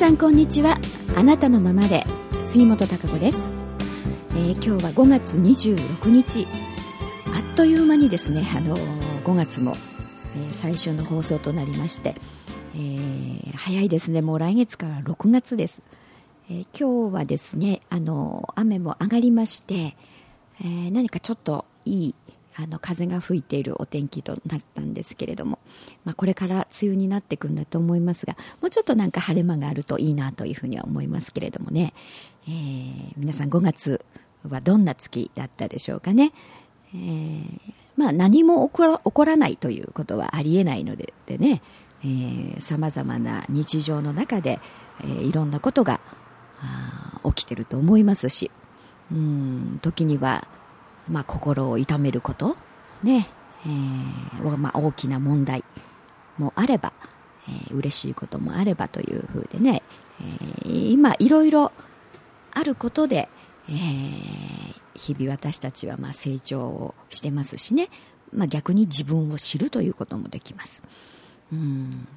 皆さんこんにちは。あなたのままで杉本孝子です、えー、今日は5月26日。あっという間にですね、あのー、5月も、えー、最終の放送となりまして、えー、早いですね。もう来月から6月です、え今日はですね、あの雨も上がりまして、え何かちょっといいあの風が吹いているお天気となったんですけれども、まあ、これから梅雨になっていくんだと思いますがもうちょっとなんか晴れ間があるといいなというふうには思いますけれどもね、えー、皆さん5月はどんな月だったでしょうかね、えー、まあ、何も起こら起こらないということはありえないのででね。さまざまな日常の中で、えー、いろんなことが起きてると思いますしうん時にはまあ、心を痛めること、ね。えーまあ、大きな問題もあれば、えー、嬉しいこともあればというふうでね、えー、今いろいろあることで、えー、日々私たちはまあ成長をしてますしね、まあ、逆に自分を知るということもできます。うん。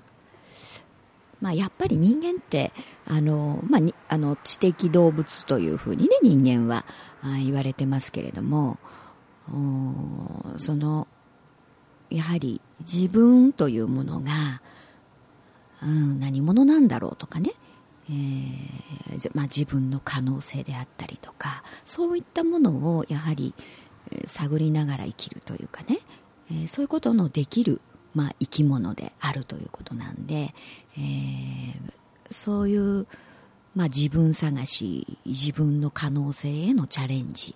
まあ、やっぱり人間ってあの、まあ、あの知的動物というふうにね人間は言われてますけれどもそのやはり自分というものが、うん、何者なんだろうとかね、えーまあ、自分の可能性であったりとかそういったものをやはり探りながら生きるというかね、えー、そういうことのできるまあ、生き物であるということなんで、えー、そういう、まあ、自分探し自分の可能性へのチャレンジ。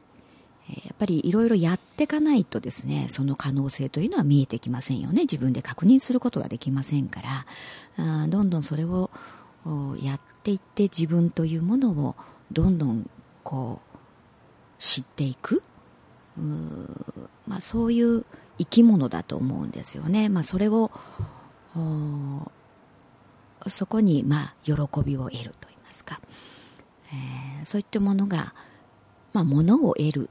やっぱりいろいろやっていかないとですねその可能性というのは見えてきませんよね。自分で確認することはできませんから。あどんどんそれをやっていって自分というものをどんどんこう知っていく。うまあ、そういう生き物だと思うんですよね。まあ、それをそこにまあ喜びを得るといいますか、えー、そういったものが、まあ、物を得る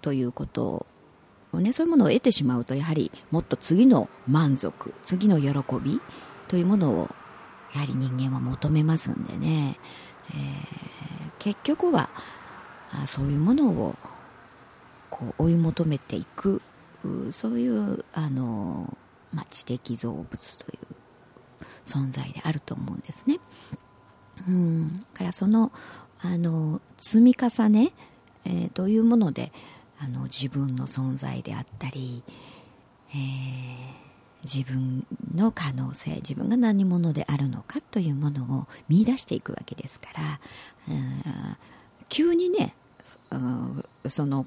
ということをねそういうものを得てしまうとやはりもっと次の満足次の喜びというものをやはり人間は求めますんでね、えー、結局はそういうものをこう追い求めていくうそういうあの、まあ、知的造物という存在であると思うんですね。うん、からそのあの積み重ね、えー、というものであの自分の存在であったり、えー、自分の可能性自分が何者であるのかというものを見出していくわけですから、うん急にねその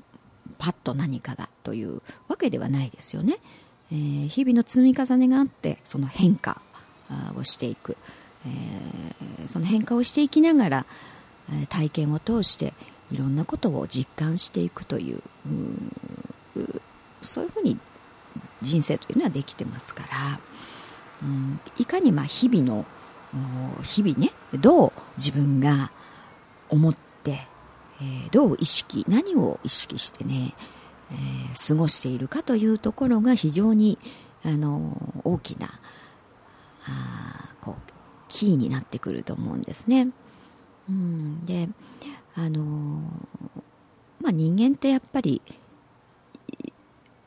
パッと何かがというわけではないですよね、えー、日々の積み重ねがあってその変化をしていく、えー、その変化をしていきながら体験を通していろんなことを実感していくといううそういうふうに人生というのはできてますから、うん、いかにまあ日々の日々ねどう自分が思ってえー、どう意識何を意識してね、えー、過ごしているかというところが非常にあの大きなあこうキーになってくると思うんですね。うん、であのまあ、人間ってやっぱり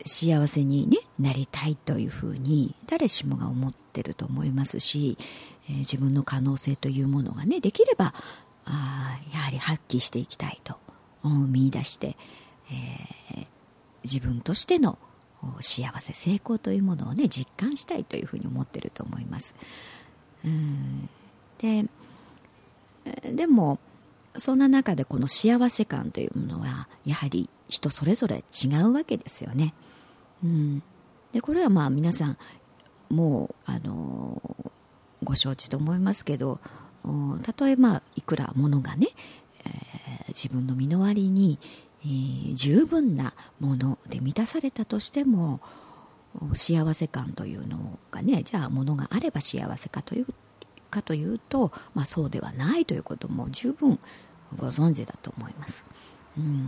幸せに、ね、なりたいというふうに誰しもが思ってると思いますし、えー、自分の可能性というものがねできればあやはり発揮していきたいと見出して、えー、自分としての幸せ成功というものをね実感したいというふうに思ってると思います。うん。ででもそんな中でこの幸せ感というものはやはり人それぞれ違うわけですよね、うん、でこれはまあ皆さんもうあのご承知と思いますけどたとえまあいくらものがね、えー、自分の身の回りに、えー、十分なもので満たされたとしても幸せ感というのがねじゃあものがあれば幸せかというかというと、まあ、そうではないということも十分ご存知だと思います。うん、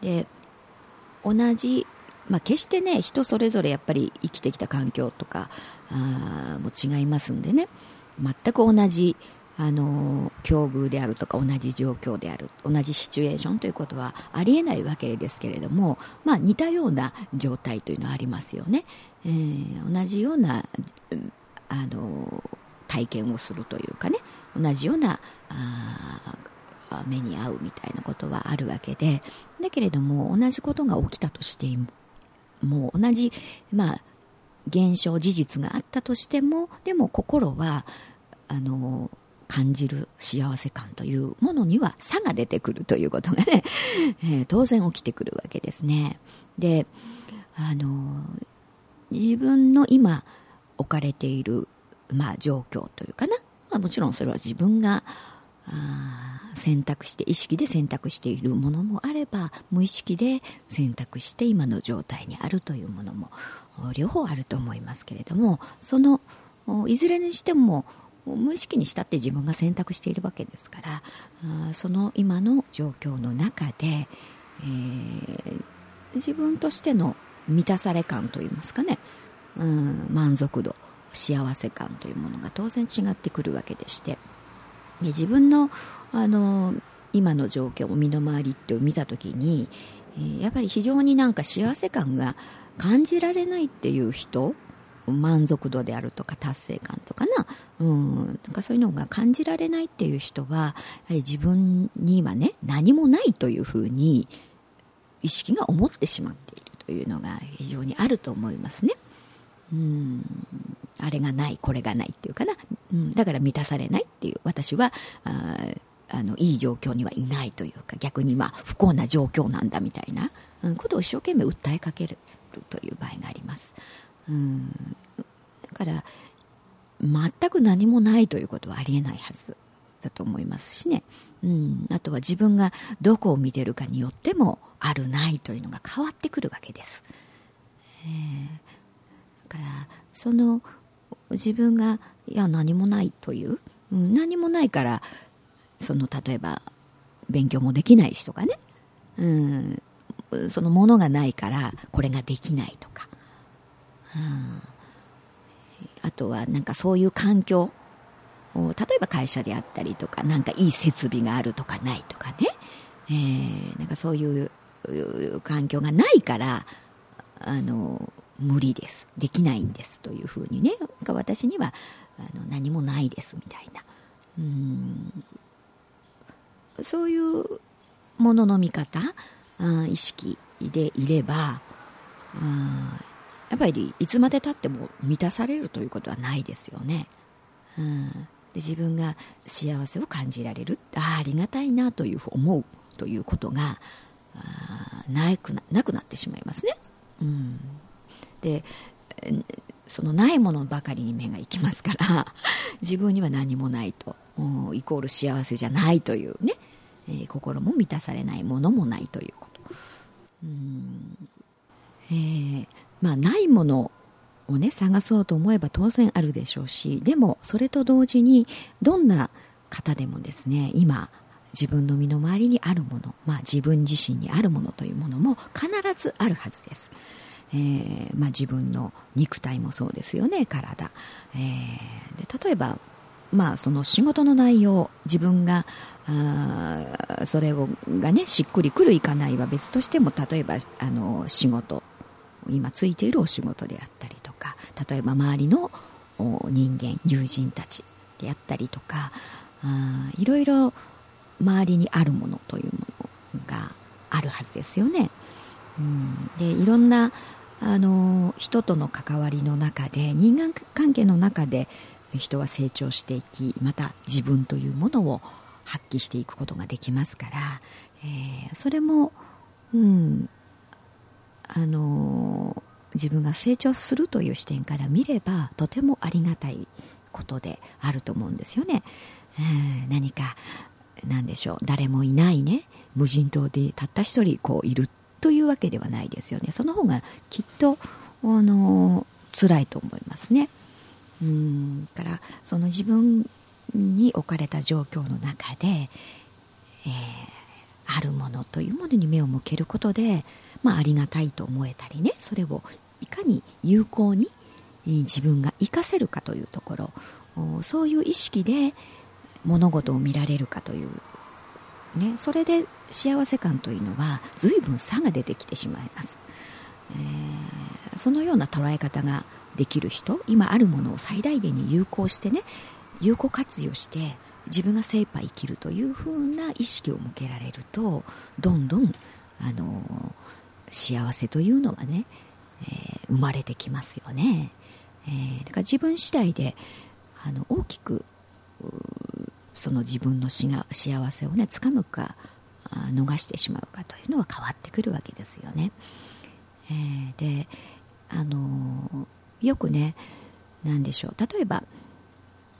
で同じまあ、決してね人それぞれやっぱり生きてきた環境とかあも違いますんでね全く同じあの境遇であるとか同じ状況である同じシチュエーションということはありえないわけですけれども、まあ、似たような状態というのはありますよね。えー、同じようなあの体験をするというかね同じようなあ目に遭うみたいなことはあるわけでだけれども同じことが起きたとしてもう同じ、まあ、現象事実があったとしてもでも心はあの感じる幸せ感というものには差が出てくるということがね、えー、当然起きてくるわけですね。であの自分の今置かれている、まあ、状況というかな、まあ、もちろんそれは自分が選択して意識で選択しているものもあれば無意識で選択して今の状態にあるというものも両方あると思いますけれどもそのいずれにしても無意識にしたって自分が選択しているわけですからその今の状況の中で、えー、自分としての満たされ感といいますかね、うん、満足度幸せ感というものが当然違ってくるわけでして自分のあの今の状況身の回りって見た時にやっぱり非常になんか幸せ感が感じられないっていう人満足度であるとか達成感とかな,、うん、なんかそういうのが感じられないっていう人はやはり自分にはね何もないというふうに意識が思ってしまっているというのが非常にあると思いますね。うん。あれがないこれがないっていうかな、うん、だから満たされないっていう。私はああのいい状況にはいないというか逆にまあ不幸な状況なんだみたいな、ことを一生懸命訴えかけるという場合があります。うん。だから全く何もないということはありえないはずだと思いますしね、うん、あとは自分がどこを見てるかによってもあるないというのが変わってくるわけです、えー、だからその自分がいや何もないという、うん、何もないからその例えば勉強もできないしとかね、うん、そのものがないからこれができないとか、あとはなんかそういう環境例えば会社であったりとかなんかいい設備があるとかないとかね、えー、なんかそういう環境がないからあの無理です。できないんですというふうにね。私にはあの何もないですみたいな。うん。そういうものの見方意識でいればやっぱりいつまでたっても満たされるということはないですよね。うん。で自分が幸せを感じられる。あありがたいなというふう思うということがなくななくなってしまいますね。うん、でそのないものばかりに目がいきますから 自分には何もないと。イコール幸せじゃないというね、えー、心も満たされないものもないということ。うん。えー、まあないものをね探そうと思えば当然あるでしょうしでもそれと同時にどんな方でもですね今自分の身の回りにあるもの、まあ、自分自身にあるものというものも必ずあるはずです。えーまあ、自分の肉体もそうですよね体、えー、で例えばまあ、その仕事の内容自分があそれをがねしっくりくるいかないは別としても例えばあの仕事今ついているお仕事であったりとか例えば周りの人間友人たちであったりとかあいろいろ周りにあるものというものがあるはずですよね。うん、でいろんなあの人との関わりの中で人間関係の中で人は成長していきまた自分というものを発揮していくことができますから、えー、それも、うん、あの自分が成長するという視点から見ればとてもありがたいことであると思うんですよね。えー、何か何でしょう誰もいないね無人島でたった一人こういるというわけではないですよねその方がきっとあの辛いと思いますね。うんからその自分に置かれた状況の中で、えー、あるものというものに目を向けることで、まあ、ありがたいと思えたりねそれをいかに有効に自分が活かせるかというところそういう意識で物事を見られるかという、ね、それで幸せ感というのは随分差が出てきてしまいます、えー、そのような捉え方ができる人今あるものを最大限に有効してね有効活用して自分が精一杯生きるというふうな意識を向けられるとどんどんあの幸せというのはね、えー、生まれてきますよね、えー、だから自分次第であの大きくその自分のしが幸せをね掴むか逃してしまうかというのは変わってくるわけですよね、えー、であのよくね何でしょう。例えば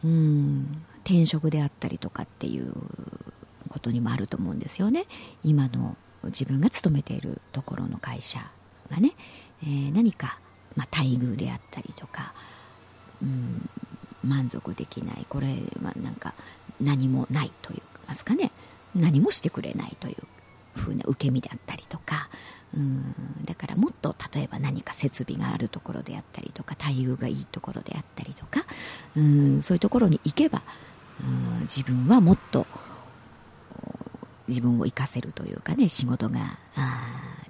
うん転職であったりとかっていうことにもあると思うんですよね。今の自分が勤めているところの会社がね、えー、何か、まあ、待遇であったりとか、うん、満足できないこれはなんか何もないといいますかね何もしてくれないというふうな受け身であったりとかうんだからもっと例えば何か設備があるところであったりとか待遇がいいところであったりとかうんそういうところに行けばうん自分はもっと自分を生かせるというかね仕事が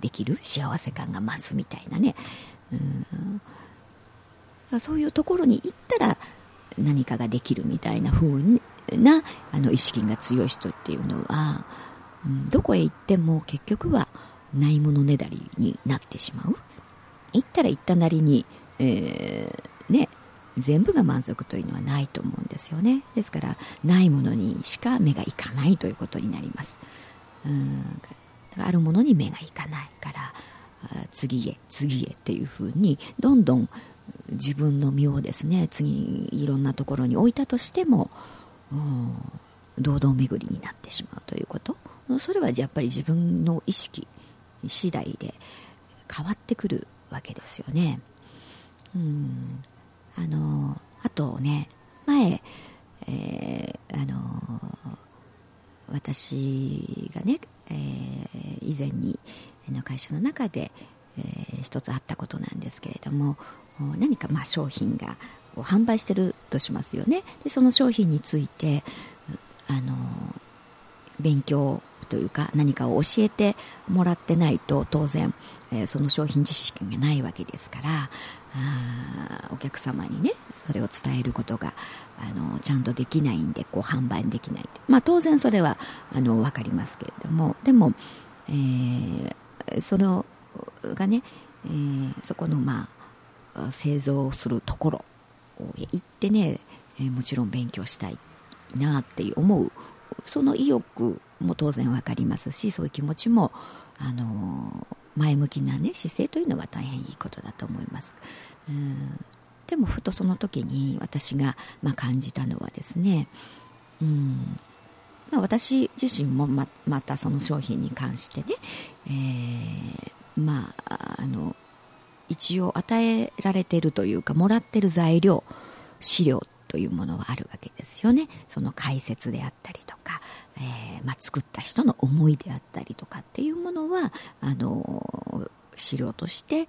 できる幸せ感が増すみたいなね。うん。そういうところに行ったら何かができるみたいな風なあの意識が強い人っていうのは、うん、どこへ行っても結局はないものねだりになってしまう。行ったら行ったなりに、えー、ね全部が満足というのはないと思うんですよね。ですからないものにしか目がいかないということになります。うん。あるものに目がいかないから次へ次へっていうふうにどんどん自分の身をですね。次いろんなところに置いたとしても堂々巡りになってしまうということ。それはやっぱり自分の意識次第で変わってくるわけですよね。うん。あのあとね前、えー、あの私がね、えー、以前にの会社の中で、えー、一つあったことなんですけれども何かまあ商品が販売してるとしますよね。でその商品についてあの勉強というか何かを教えてもらってないと当然、えー、その商品知識がないわけですからあお客様にねそれを伝えることがあのちゃんとできないんでこう販売できないまあ当然それはあの分かりますけれどもでも、えー、そのがね、えー、そこのまあ製造するところ行ってね、えー、もちろん勉強したいなって思うその意欲も当然分かりますしそういう気持ちも、あの前向きな、ね、姿勢というのは大変いいことだと思います。うん。でもふとその時に私が、まあ、感じたのはですね、うん。まあ、私自身もままたその商品に関してね、えー、まああの一応与えられてるというかもらってる材料資料というものはあるわけですよね。その解説であったりとか、えー、まあ、作った人の思いであったりとかっていうものはあの資料として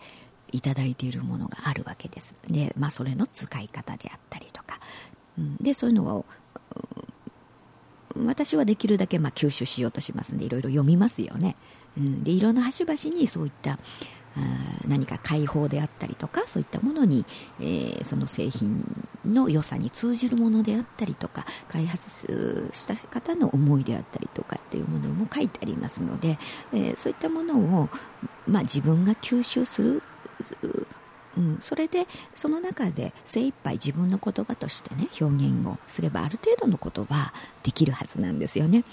いただいているものがあるわけです。で、まあ、それの使い方であったりとか、うん、でそういうのを私はできるだけまあ吸収しようとしますんでいろいろ読みますよね、うん、でいろんな端々にそういった何か解放であったりとかそういったものに、えー、その製品の良さに通じるものであったりとか開発した方の思いであったりとかっていうものも書いてありますので、えー、そういったものを、まあ、自分が吸収するうん、それでその中で精一杯自分の言葉としてね表現をすればある程度のことはできるはずなんですよね。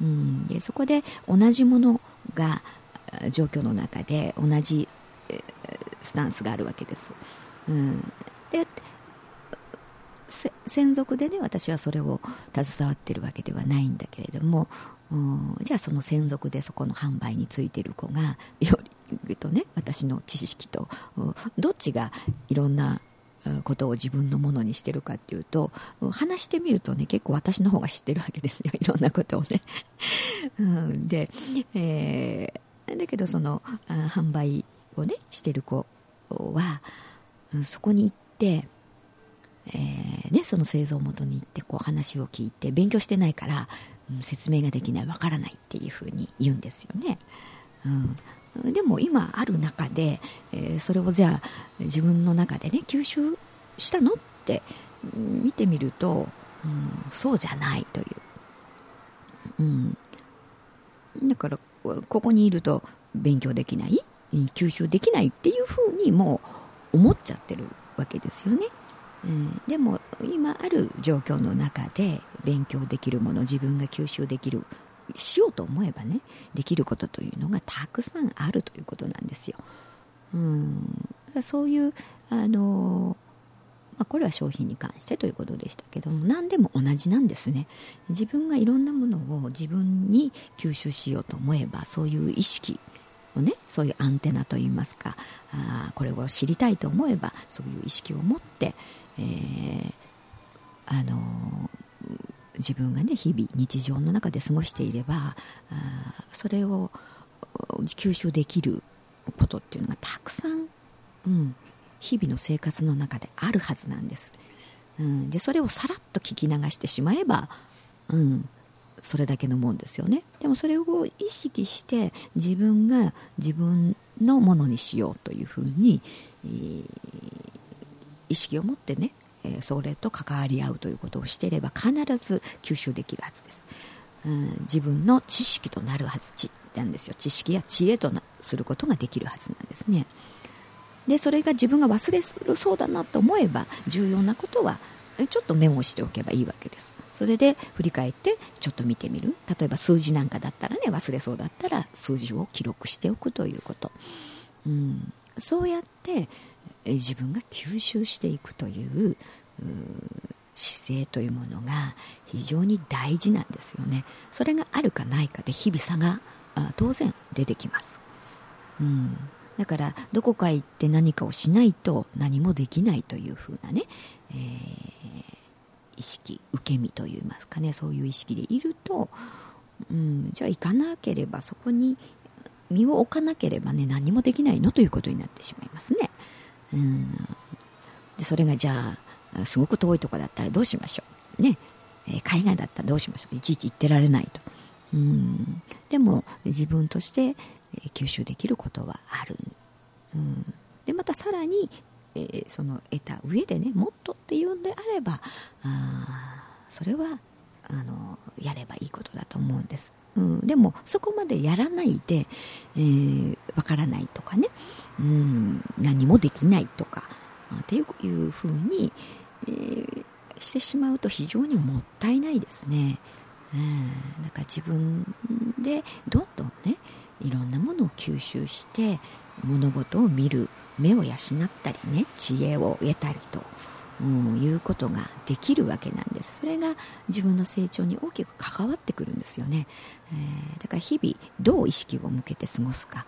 うん、でそこで同じものが状況の中で同じスタンスがあるわけです。うん、で専属でね私はそれを携わってるわけではないんだけれどもじゃあその専属でそこの販売についてる子がよりとね私の知識とどっちがいろんなことを自分のものにしてるかっていうと話してみるとね結構私の方が知ってるわけですよ いろんなことをね。うん、で、えーだけどその販売をねしてる子はそこに行ってえー、ね、その製造元に行ってこう話を聞いて勉強してないから、うん、説明ができないわからないっていうふうに言うんですよね。うん、でも今ある中で、えー、それをじゃあ自分の中でね吸収したのって見てみると、うん、そうじゃないという、うん、だからここにいると勉強できない？吸収できないっていうふうにもう思っちゃってるわけですよね。うん、でも今ある状況の中で勉強できるもの自分が吸収できるしようと思えばねできることというのがたくさんあるということなんですよ。うん、そういうあのまあ、これは商品に関してということでしたけども何でも同じなんですね。自分がいろんなものを自分に吸収しようと思えばそういう意識をねそういうアンテナといいますかあこれを知りたいと思えばそういう意識を持って、えー、あの自分がね日々日常の中で過ごしていればあそれを吸収できることっていうのがたくさん、うん、日々の生活の中であるはずなんです、うん、でそれをさらっと聞き流してしまえば、うん、それだけのもんですよね。でもそれを意識して自分が自分のものにしようというふうに、えー、意識を持ってね、えー、それと関わり合うということをしていれば必ず吸収できるはずです、うん、自分の知識となるはずなんですよ。知識や知恵となすることができるはずなんですね。でそれが自分が忘れるそうだなと思えば重要なことはちょっとメモしておけばいいわけです。それで振り返ってちょっと見てみる。例えば数字なんかだったらね忘れそうだったら数字を記録しておくということ、うん、そうやって自分が吸収していくという姿勢というものが非常に大事なんですよね。それがあるかないかで日々差が当然出てきます、うん。だからどこか行って何かをしないと何もできないというふうなね、えー、意識受け身といいますかねそういう意識でいると、うん、じゃあ行かなければそこに身を置かなければね何もできないのということになってしまいますね。うん、でそれがじゃあすごく遠いとこだったらどうしましょう。ね、えー、海外だったらどうしましょう。いちいち行ってられないと。うん、でも自分として吸収できることはある、うん、でまたさらに、えー、その得た上でねもっとっていうんであればあそれはあのやればいいことだと思うんです、うん、でもそこまでやらないで、えー、からないとかね、うん、何もできないとかっていうふうに、えー、してしまうと非常にもったいないですね。うん、だから自分でどんどんねいろんなものを吸収して物事を見る目を養ったりね知恵を得たりと、うん、いうことができるわけなんです。それが自分の成長に大きく関わってくるんですよね、えー、だから日々どう意識を向けて過ごすか、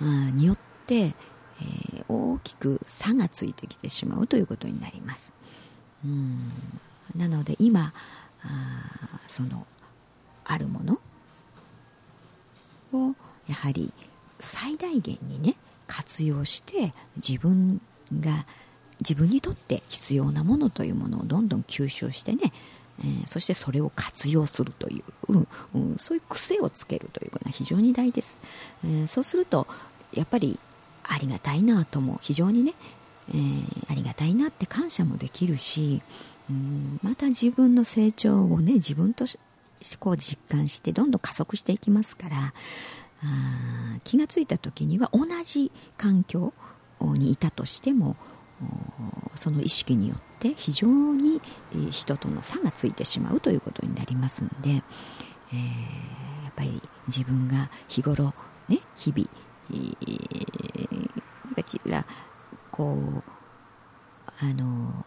うん、によっ、えー、大きく差がついてきてしまうということになります、うん、なので今あそのあるものをやはり最大限にね活用して自分が自分にとって必要なものというものをどんどん吸収してね、えー、そしてそれを活用するという、うんうん、そういう癖をつけるということが非常に大事です、えー、そうするとやっぱりありがたいなとも非常にね、えー、ありがたいなって感謝もできるし、うん、また自分の成長をね自分としこう実感してどんどん加速していきますからあ気がついた時には同じ環境にいたとしてもその意識によって非常に人との差がついてしまうということになりますので、えー、やっぱり自分が日頃ね日々、なんかこうあの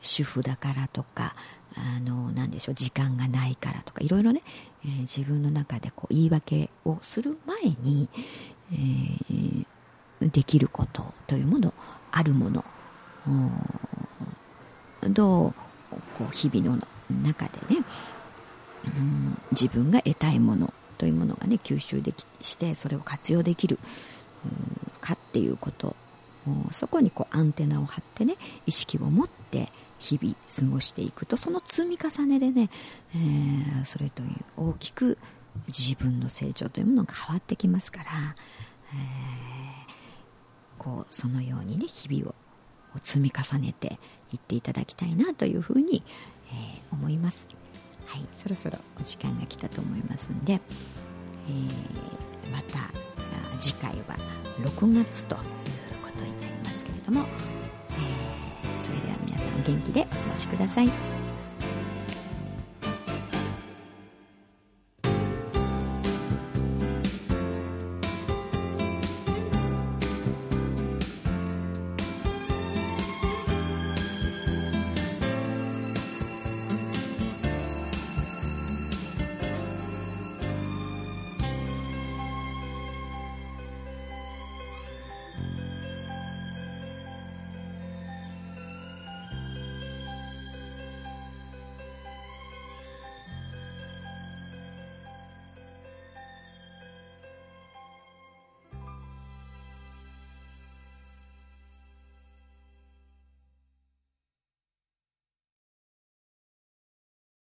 主婦だからとかあの何でしょう時間がないからとかいろいろね、えー、自分の中でこう言い訳をする前に、えー、できることというものあるものどうこう日々の中でね、うん、自分が得たいものというものがね吸収できしてそれを活用できるかっていうことそこにこうアンテナを張ってね意識を持って日々過ごしていくとその積み重ねでね、えー、それという大きく自分の成長というものが変わってきますから、えー、こうそのようにね日々を積み重ねていっていただきたいなというふうに、えー、思います。はい、そろそろお時間が来たと思いますんで、えー、また次回は6月ということになりますけれども、えー、それでは皆さんお元気でお過ごしください。